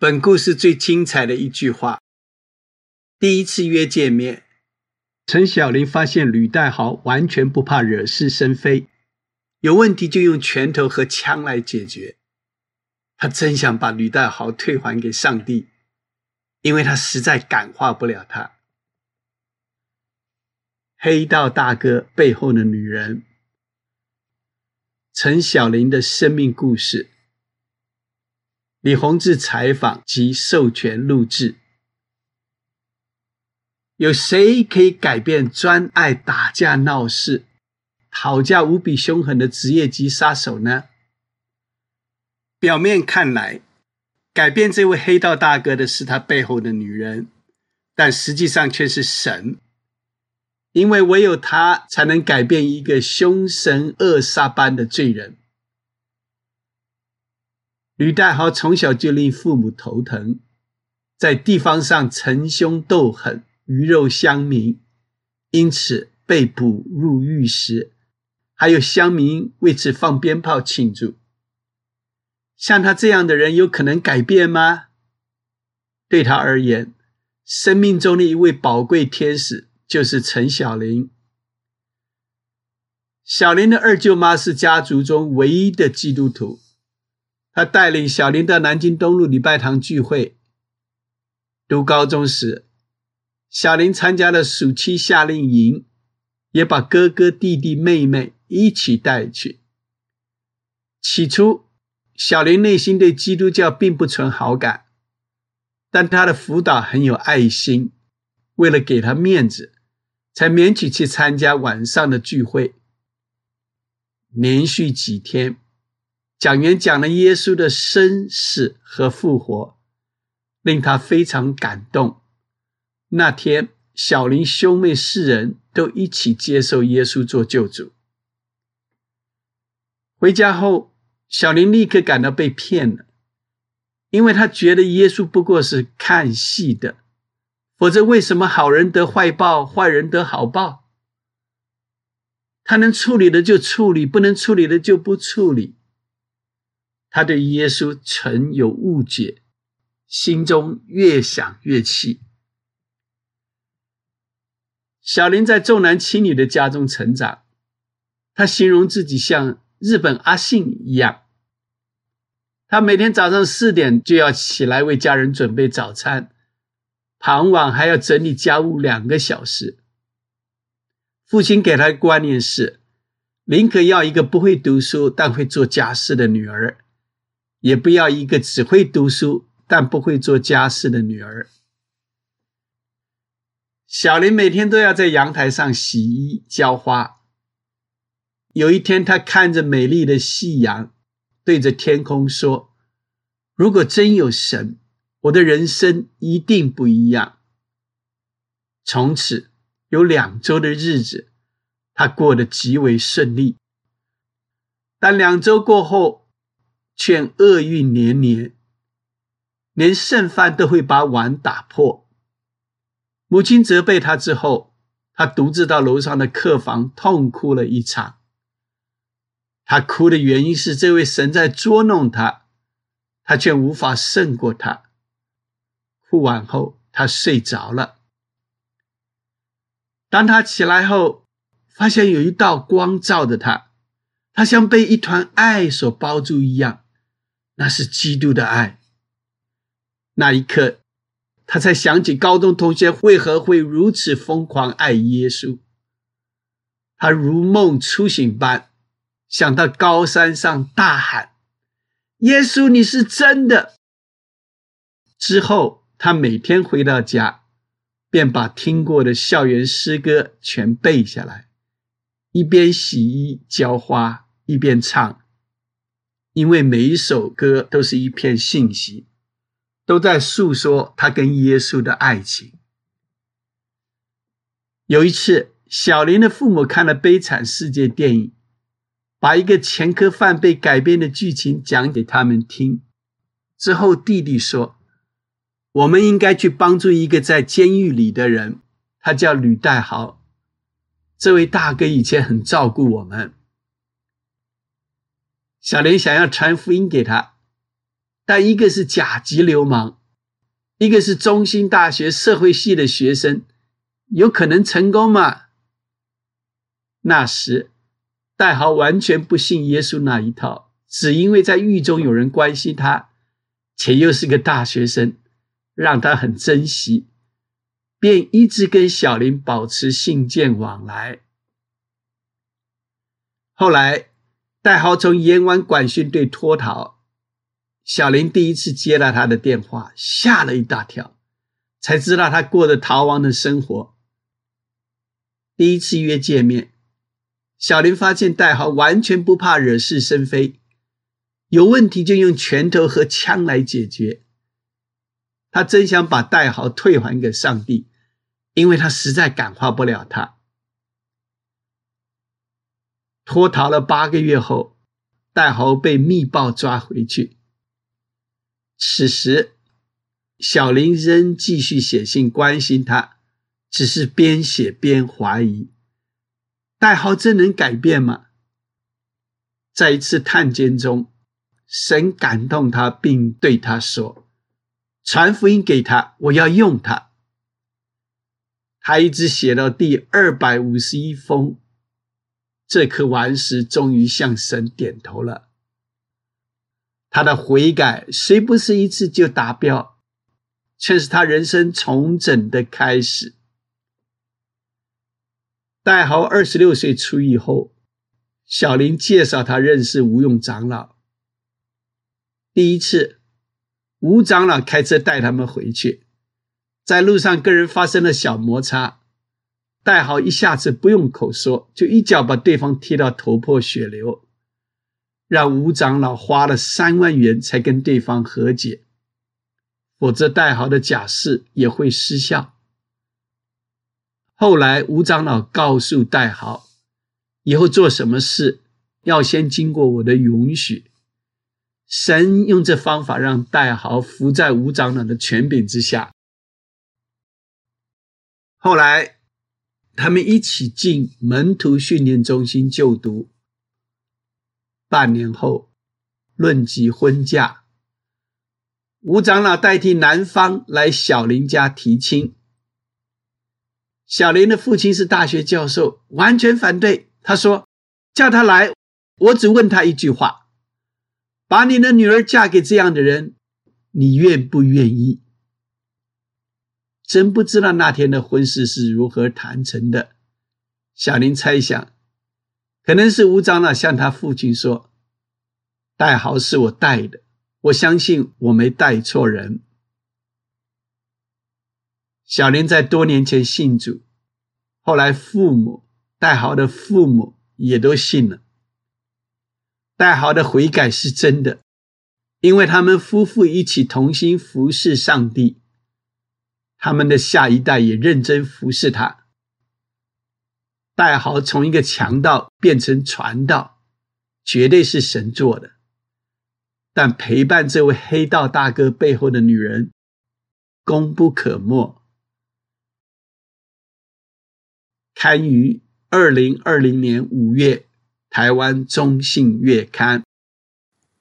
本故事最精彩的一句话：第一次约见面，陈小玲发现吕代豪完全不怕惹是生非，有问题就用拳头和枪来解决。他真想把吕代豪退还给上帝，因为他实在感化不了他。黑道大哥背后的女人，陈小玲的生命故事。李洪志采访及授权录制。有谁可以改变专爱打架闹事、讨价无比凶狠的职业级杀手呢？表面看来，改变这位黑道大哥的是他背后的女人，但实际上却是神，因为唯有他才能改变一个凶神恶煞般的罪人。吕代豪从小就令父母头疼，在地方上逞凶斗狠、鱼肉乡民，因此被捕入狱时，还有乡民为此放鞭炮庆祝。像他这样的人，有可能改变吗？对他而言，生命中的一位宝贵天使就是陈小玲。小玲的二舅妈是家族中唯一的基督徒。他带领小林到南京东路礼拜堂聚会。读高中时，小林参加了暑期夏令营，也把哥哥、弟弟、妹妹一起带去。起初，小林内心对基督教并不存好感，但他的辅导很有爱心，为了给他面子，才勉强去参加晚上的聚会。连续几天。讲员讲了耶稣的生死和复活，令他非常感动。那天，小林兄妹四人都一起接受耶稣做救主。回家后，小林立刻感到被骗了，因为他觉得耶稣不过是看戏的，否则为什么好人得坏报，坏人得好报？他能处理的就处理，不能处理的就不处理。他对耶稣曾有误解，心中越想越气。小林在重男轻女的家中成长，他形容自己像日本阿信一样。他每天早上四点就要起来为家人准备早餐，傍晚还要整理家务两个小时。父亲给他的观念是：宁可要一个不会读书但会做家事的女儿。也不要一个只会读书但不会做家事的女儿。小林每天都要在阳台上洗衣浇花。有一天，他看着美丽的夕阳，对着天空说：“如果真有神，我的人生一定不一样。”从此，有两周的日子，他过得极为顺利。但两周过后，却厄运连连，连剩饭都会把碗打破。母亲责备他之后，他独自到楼上的客房痛哭了一场。他哭的原因是这位神在捉弄他，他却无法胜过他。哭完后，他睡着了。当他起来后，发现有一道光照着他，他像被一团爱所包住一样。那是基督的爱。那一刻，他才想起高中同学为何会如此疯狂爱耶稣。他如梦初醒般想到高山上大喊：“耶稣，你是真的！”之后，他每天回到家，便把听过的校园诗歌全背下来，一边洗衣浇花，一边唱。因为每一首歌都是一片信息，都在诉说他跟耶稣的爱情。有一次，小林的父母看了《悲惨世界》电影，把一个前科犯被改编的剧情讲给他们听。之后，弟弟说：“我们应该去帮助一个在监狱里的人，他叫吕代豪。这位大哥以前很照顾我们。”小林想要传福音给他，但一个是甲级流氓，一个是中兴大学社会系的学生，有可能成功吗？那时，戴豪完全不信耶稣那一套，只因为在狱中有人关心他，且又是个大学生，让他很珍惜，便一直跟小林保持信件往来。后来，戴豪从阎王管训队脱逃，小林第一次接了他的电话，吓了一大跳，才知道他过着逃亡的生活。第一次约见面。小林发现戴豪完全不怕惹是生非，有问题就用拳头和枪来解决。他真想把戴豪退还给上帝，因为他实在感化不了他。脱逃了八个月后，戴豪被密报抓回去。此时，小林仍继续写信关心他，只是边写边怀疑。代号真能改变吗？在一次探监中，神感动他，并对他说：“传福音给他，我要用他。”他一直写到第二百五十一封，这颗顽石终于向神点头了。他的悔改虽不是一次就达标，却是他人生重整的开始。戴豪二十六岁出狱后，小林介绍他认识吴用长老。第一次，吴长老开车带他们回去，在路上跟人发生了小摩擦，戴豪一下子不用口说，就一脚把对方踢到头破血流，让吴长老花了三万元才跟对方和解，否则戴豪的假释也会失效。后来，吴长老告诉戴豪，以后做什么事要先经过我的允许。神用这方法让戴豪服在吴长老的权柄之下。后来，他们一起进门徒训练中心就读。半年后，论及婚嫁，吴长老代替男方来小林家提亲。小林的父亲是大学教授，完全反对。他说：“叫他来，我只问他一句话：把你的女儿嫁给这样的人，你愿不愿意？”真不知道那天的婚事是如何谈成的。小林猜想，可能是吴长老向他父亲说：“代豪是我带的，我相信我没带错人。”小林在多年前信主，后来父母戴豪的父母也都信了。戴豪的悔改是真的，因为他们夫妇一起同心服侍上帝，他们的下一代也认真服侍他。戴豪从一个强盗变成传道，绝对是神做的。但陪伴这位黑道大哥背后的女人，功不可没。刊于二零二零年五月，台湾中信月刊。